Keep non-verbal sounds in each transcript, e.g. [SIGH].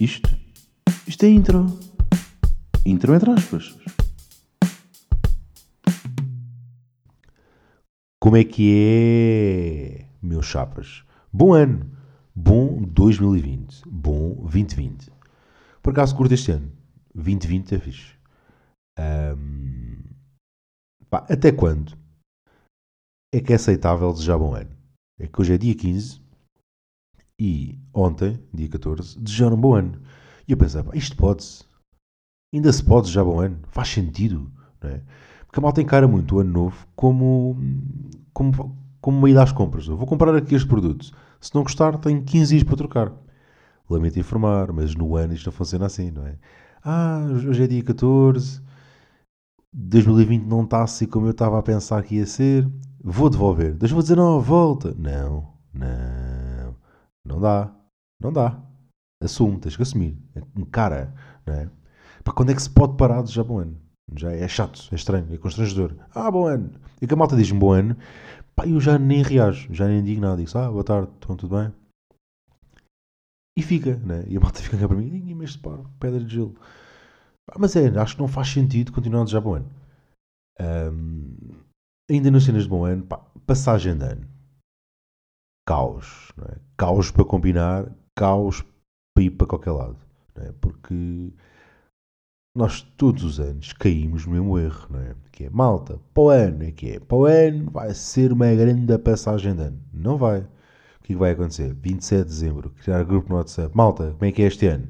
Isto? Isto é intro. Intro entre aspas. Como é que é, meus chapas? Bom ano. Bom 2020. Bom 2020. Por acaso curto este ano. 2020 é fixe. Ahm, pá, até quando é que é aceitável desejar bom ano? É que hoje é dia 15 e ontem, dia 14, desejaram um bom ano. E eu pensava, isto pode-se. Ainda se pode desejar bom ano. Faz sentido. Não é? Porque a malta encara muito o ano novo como, como, como uma ida às compras. Eu vou comprar aqui este produto. Se não gostar, tenho 15 dias para trocar. Lamento informar, mas no ano isto não funciona assim, não é? Ah, hoje é dia 14, 2020 não está assim como eu estava a pensar que ia ser. Vou devolver. 2019, volta. Não, não, não dá. Não dá. Assume, tens que assumir. Encara, não é? Para quando é que se pode parar de já bom ano? Já é chato, é estranho, é constrangedor. Ah, bom ano. E que a malta diz-me bom ano, pá, eu já nem reajo, já nem digo nada. Digo ah, boa tarde, estão tudo bem? E fica, né? E a malta [LAUGHS] fica cá para mim, ninguém mexe paro, pedra de gelo. Pá, mas é, acho que não faz sentido continuar a desejar bom ano. Ahm, ainda nas cenas de bom ano, pá, passagem de ano. Caos, é? Caos para combinar, caos para ir para qualquer lado. É? Porque nós todos os anos caímos no mesmo erro, não é? Que é, malta, para o ano, é que é, para o ano vai ser uma grande passagem de ano. Não vai. O que é que vai acontecer? 27 de dezembro, criar grupo no WhatsApp. Malta, como é que é este ano?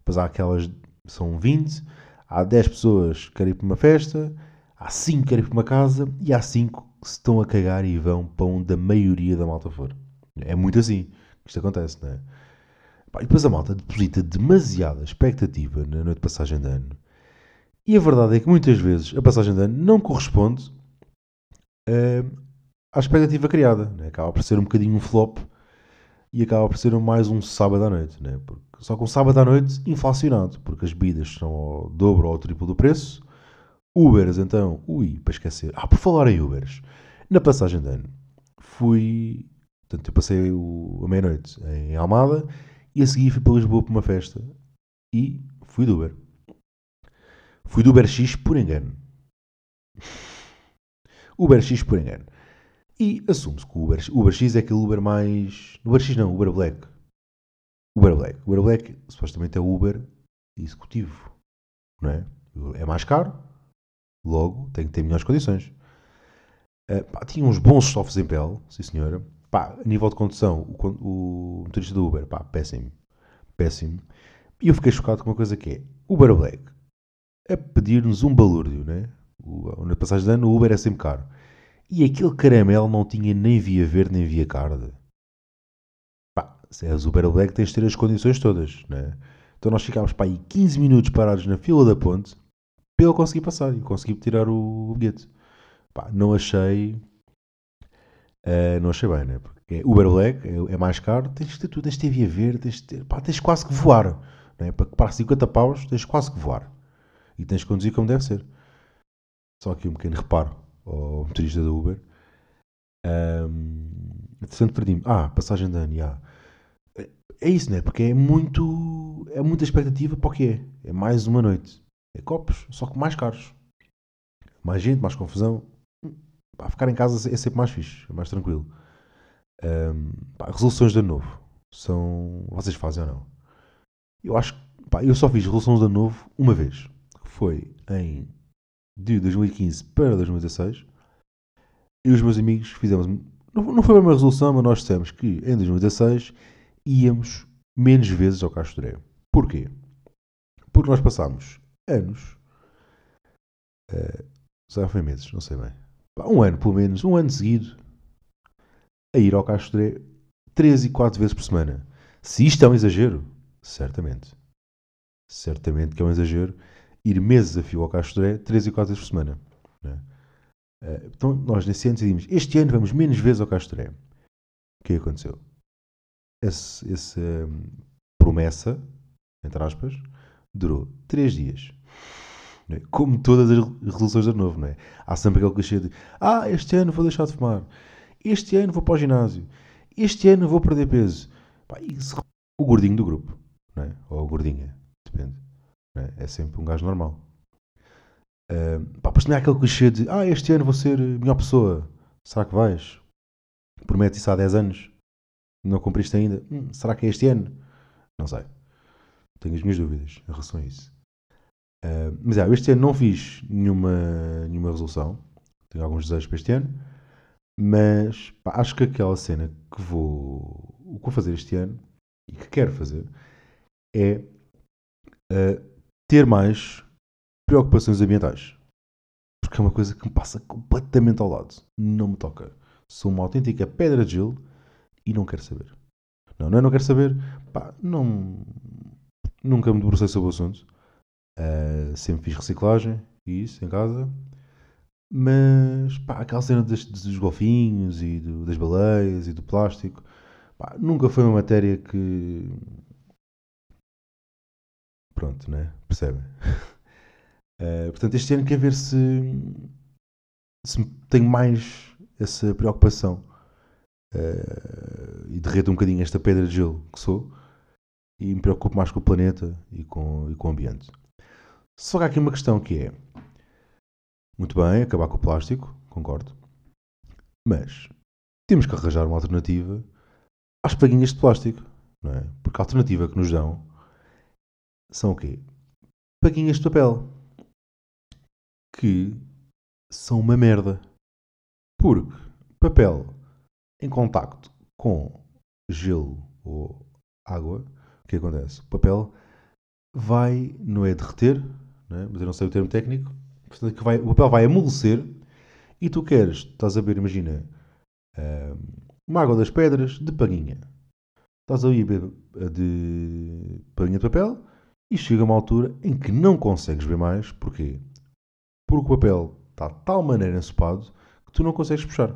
Depois há aquelas, são 20, há 10 pessoas que querem ir para uma festa, há 5 que querem para uma casa e há 5 que se estão a cagar e vão para onde a maioria da malta for. É muito assim que isto acontece, não é? E depois a malta deposita demasiada expectativa na noite de passagem de ano. E a verdade é que muitas vezes a passagem de ano não corresponde eh, à expectativa criada. Né? Acaba por ser um bocadinho um flop e acaba por ser mais um sábado à noite. Né? Porque, só um sábado à noite inflacionado, porque as bebidas são ao dobro ou ao triplo do preço. Ubers, então, ui, para esquecer. Ah, por falar em Ubers, na passagem de ano fui. Portanto, eu passei o, a meia-noite em Almada e a seguir fui para Lisboa para uma festa e fui do Uber. Fui do Uber X por engano. [LAUGHS] Uber X por engano. E assume-se que o Uber, Uber X é aquele Uber mais. Uber X não, Uber Black. Uber Black. Uber Black supostamente é o Uber executivo. Não é? É mais caro, logo tem que ter melhores condições. Uh, pá, tinha uns bons softs em pele, sim senhora. Pá, a nível de condução, o, o motorista do Uber, pá, péssimo. Péssimo. E eu fiquei chocado com uma coisa que é, Uber Black, a pedir-nos um balúrdio, né? O, na passagem de ano o Uber é sempre caro. E aquele caramelo não tinha nem via verde nem via card. Pá, se és Uber Black tens de ter as condições todas, né? Então nós ficámos, pá, aí 15 minutos parados na fila da ponte para ele conseguir passar e conseguir tirar o, o bilhete. Pá, não achei Uh, não achei bem, né? Porque Uber Black é, é, mais caro, tens de ter tudo, tens de ter via verde, tens ter, pá, tens quase que voar. Né? Para, para 50 paus, tens quase que voar. E tens de conduzir como deve ser. Só aqui um pequeno reparo ao motorista da Uber. Um, interessante perdi-me. Ah, passagem de ano, yeah. É isso, né? Porque é muito. É muita expectativa para o que é. É mais uma noite. É copos, só que mais caros. Mais gente, mais confusão. Pá, ficar em casa é sempre mais fixe, é mais tranquilo. Um, pá, resoluções de ano novo são. Vocês fazem ou não? Eu acho que. eu só fiz resoluções de ano novo uma vez. Foi em. de 2015 para 2016. E os meus amigos fizemos. Não, não foi uma resolução, mas nós dissemos que em 2016 íamos menos vezes ao Castro Porquê? Porque nós passámos anos. Uh, já foi meses, não sei bem um ano pelo menos, um ano seguido, a ir ao Castro 3 e 4 vezes por semana. Se isto é um exagero, certamente. Certamente que é um exagero ir meses a fio ao Castro 3 e 4 vezes por semana. Né? Então, nós nesse ano decidimos, este ano vamos menos vezes ao Castro O que aconteceu? Essa um, promessa, entre aspas, durou 3 dias. É? Como todas as resoluções de novo, não é? Há sempre aquele clichê de ah, este ano vou deixar de fumar, este ano vou para o ginásio, este ano vou perder peso. Pá, isso, o gordinho do grupo. não é? ou gordinha, depende. É? é sempre um gajo normal. Uh, pá, também há aquele clichê de ah, este ano vou ser melhor pessoa. Será que vais? Promete isso há 10 anos. Não cumpriste ainda. Hum, será que é este ano? Não sei. Tenho as minhas dúvidas em relação a isso. Uh, mas é, este ano não fiz nenhuma, nenhuma resolução. Tenho alguns desejos para este ano. Mas pá, acho que aquela cena que vou, que vou fazer este ano e que quero fazer é uh, ter mais preocupações ambientais. Porque é uma coisa que me passa completamente ao lado. Não me toca. Sou uma autêntica pedra de gelo e não quero saber. Não, não é não quero saber. Pá, não, nunca me debrucei sobre o assunto. Uh, sempre fiz reciclagem isso em casa. Mas pá, aquela cena dos, dos golfinhos e do, das baleias e do plástico pá, nunca foi uma matéria que. Pronto, né? Percebem? Uh, [LAUGHS] portanto, este ano quer ver se, se tenho mais essa preocupação uh, e derreto um bocadinho esta pedra de gelo que sou e me preocupo mais com o planeta e com, e com o ambiente. Só que há aqui uma questão que é muito bem, acabar com o plástico, concordo, mas temos que arranjar uma alternativa às paguinhas de plástico, não é? Porque a alternativa que nos dão são o quê? Paguinhas de papel que são uma merda. Porque papel em contacto com gelo ou água, o que acontece? O papel vai, não é derreter, é? mas eu não sei o termo técnico, portanto, que vai, o papel vai amolecer e tu queres, estás a ver, imagina, uma água das pedras de paguinha. Estás a beber de paguinha de papel e chega uma altura em que não consegues ver mais. Porquê? porque o papel está de tal maneira ensopado que tu não consegues puxar.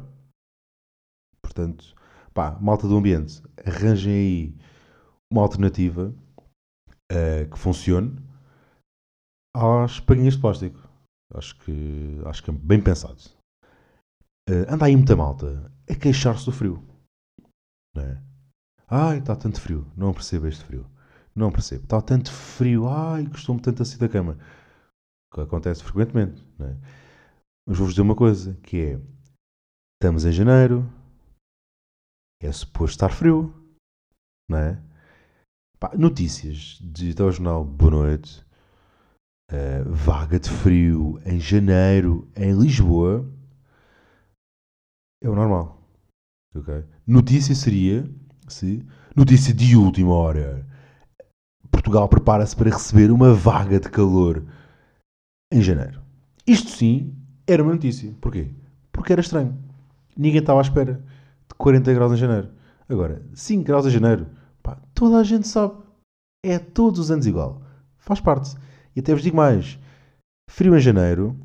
Portanto, pá, malta do ambiente, arranjem aí uma alternativa uh, que funcione às paguinhas de plástico. Acho que, acho que é bem pensado. Uh, anda aí muita malta a queixar-se do frio. Não é? Ai, está tanto frio. Não percebo este frio. Não percebo. Está tanto frio. Ai, costumo tanto assim da cama que acontece frequentemente. É? Mas vou-vos dizer uma coisa, que é, estamos em janeiro, é suposto estar frio, não é? Pá, notícias de telejornal Boa Noite, uh, vaga de frio em janeiro em Lisboa, é o normal. Okay? Notícia seria, se, notícia de última hora, Portugal prepara-se para receber uma vaga de calor em janeiro. Isto sim era uma notícia. Porquê? Porque era estranho. Ninguém estava à espera de 40 graus em janeiro. Agora, 5 graus em janeiro, pá, toda a gente sabe. É todos os anos igual. Faz parte. E até vos digo mais: frio em janeiro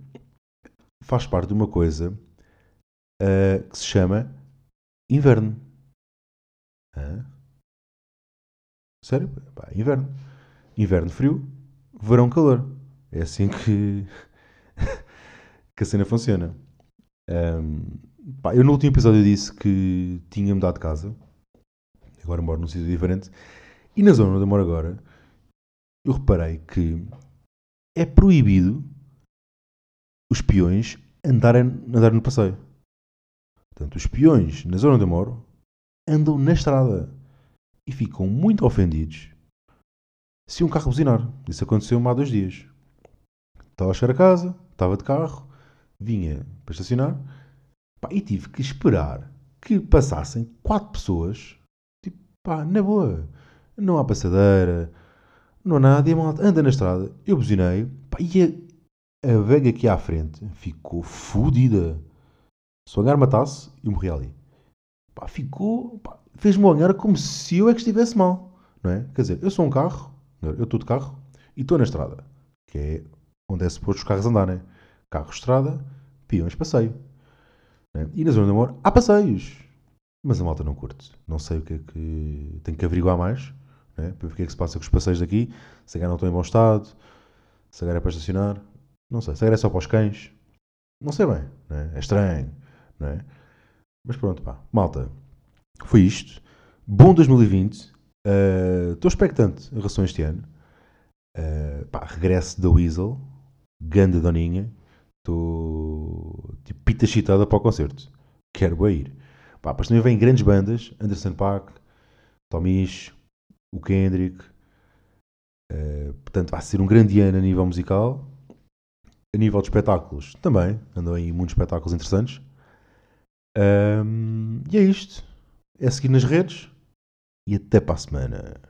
faz parte de uma coisa uh, que se chama inverno. Hã? Sério? Pá, inverno. Inverno frio, verão calor. É assim que, [LAUGHS] que a cena funciona. Um, pá, eu no último episódio disse que tinha mudado de casa. Agora moro num sítio diferente. E na zona onde eu moro agora, eu reparei que é proibido os peões andarem, andarem no passeio. Portanto, os peões na zona onde eu moro andam na estrada e ficam muito ofendidos se um carro buzinar. Isso aconteceu há dois dias. Estava a chegar a casa, estava de carro, vinha para estacionar pá, e tive que esperar que passassem quatro pessoas. Tipo, pá, na boa. Não há passadeira, não há nada. E a malta anda na estrada. Eu buzinei pá, e a, a vega aqui à frente ficou fodida. Se o hangar matasse, eu morri ali. Pá, ficou. Fez-me olhar como se eu é que estivesse mal. Não é? Quer dizer, eu sou um carro, eu estou de carro e estou na estrada. Que é onde é suposto os carros andarem. Carro estrada, peões passeio. Né? E na zona de amor há passeios. Mas a malta não curte. Não sei o que é que. Tenho que averiguar mais. Né? Para ver o que é que se passa com os passeios daqui. Se a não estão em bom estado. Se a é para estacionar. Não sei. Se a é só para os cães. Não sei bem. Né? É estranho. Né? Mas pronto, pá. Malta. Foi isto. Bom 2020. Uh, Estou expectante em relação a este ano. Uh, pá, regresso da Weasel, ganda doninha. Estou tipo pita chitada para o concerto. Quero ir. Pá, depois também vêm grandes bandas: Anderson Paak, Tomish, o Kendrick. Uh, portanto, vai ser um grande ano a nível musical. A nível de espetáculos também. Andam aí muitos espetáculos interessantes. Um, e é isto. É seguir nas redes. E até para a semana.